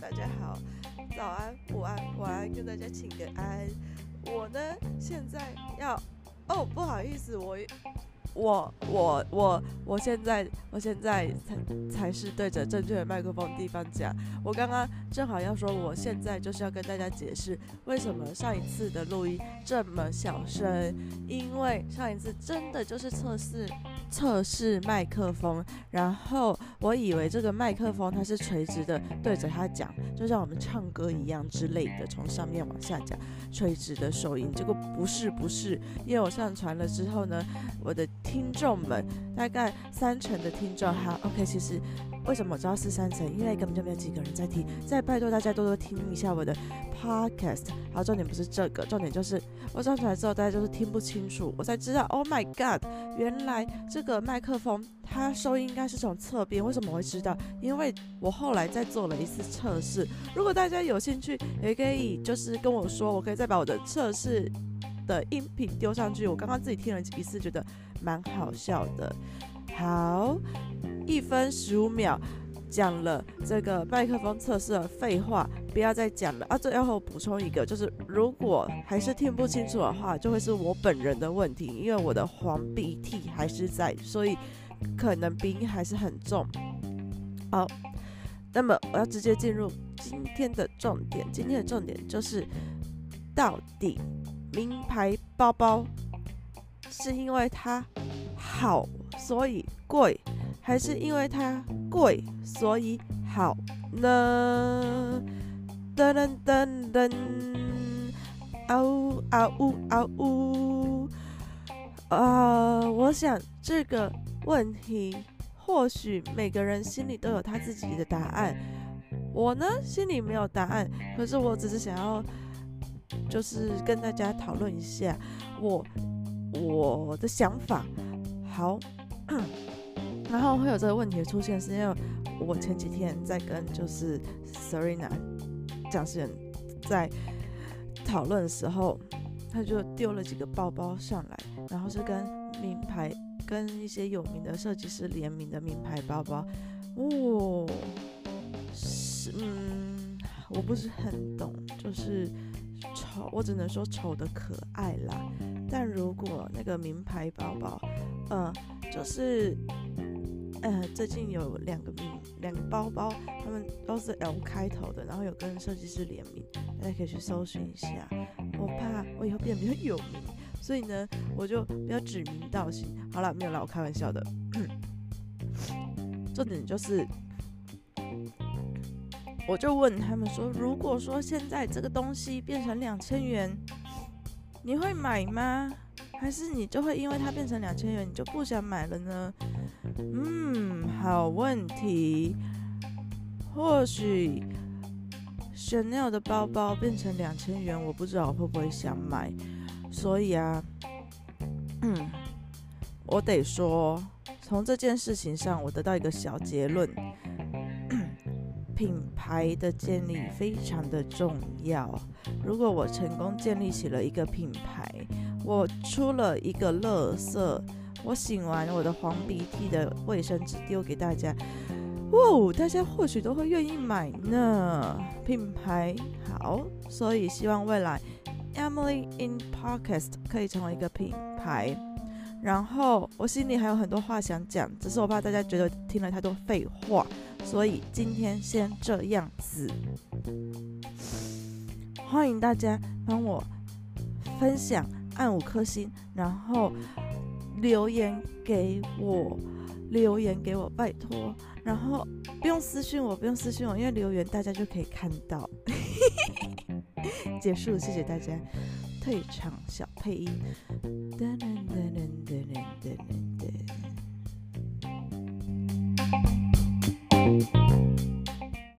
大家好早安午安晚安跟大家请个安。我呢现在要哦不好意思我我我我我现在我现在才才是对着正确的麦克风地方讲。我刚刚正好要说，我现在就是要跟大家解释为什么上一次的录音这么小声，因为上一次真的就是测试。测试麦克风，然后我以为这个麦克风它是垂直的，对着它讲，就像我们唱歌一样之类的，从上面往下讲，垂直的收音。结果不是，不是，因为我上传了之后呢，我的听众们大概三成的听众，哈，OK，其实。为什么我知道是三成？因为根本就没有几个人在听。再拜托大家多多听一下我的 podcast。好，重点不是这个，重点就是我上传来之后，大家就是听不清楚。我才知道，Oh my God，原来这个麦克风它收音应该是从侧边。为什么我会知道？因为我后来再做了一次测试。如果大家有兴趣，也可以就是跟我说，我可以再把我的测试的音频丢上去。我刚刚自己听了一次，觉得蛮好笑的。好。一分十五秒讲了这个麦克风测试的废话，不要再讲了啊！最后补充一个，就是如果还是听不清楚的话，就会是我本人的问题，因为我的黄鼻涕还是在，所以可能鼻音还是很重。好，那么我要直接进入今天的重点，今天的重点就是到底名牌包包是因为它好，所以贵。还是因为它贵，所以好呢？噔噔噔噔，啊呜啊呜啊呜！啊，我想这个问题，或许每个人心里都有他自己的答案。我呢，心里没有答案，可是我只是想要，就是跟大家讨论一下我我的想法。好。然后会有这个问题的出现，是因为我前几天在跟就是 Serena 讲师人在讨论的时候，他就丢了几个包包上来，然后是跟名牌、跟一些有名的设计师联名的名牌包包。哦，是嗯，我不是很懂，就是我只能说丑的可爱啦。但如果那个名牌包包，呃，就是。呃，最近有两个名两个包包，他们都是 L 开头的，然后有跟设计师联名，大家可以去搜寻一下。我怕我以后变得比较有名，所以呢，我就不要指名道姓。好了，没有啦，我开玩笑的。重点就是，我就问他们说，如果说现在这个东西变成两千元，你会买吗？还是你就会因为它变成两千元，你就不想买了呢？嗯，好问题。或许 Chanel 的包包变成两千元，我不知道我会不会想买。所以啊，嗯，我得说，从这件事情上，我得到一个小结论：品牌的建立非常的重要。如果我成功建立起了一个品牌，我出了一个垃圾，我擤完我的黄鼻涕的卫生纸丢给大家，哇，大家或许都会愿意买呢。品牌好，所以希望未来 Emily in Podcast 可以成为一个品牌。然后我心里还有很多话想讲，只是我怕大家觉得听了太多废话，所以今天先这样子。欢迎大家帮我分享。按五颗星，然后留言给我，留言给我，拜托。然后不用私信我，不用私信我，因为留言大家就可以看到。结束，谢谢大家。退场小配音。噔噔噔噔噔噔噔噔。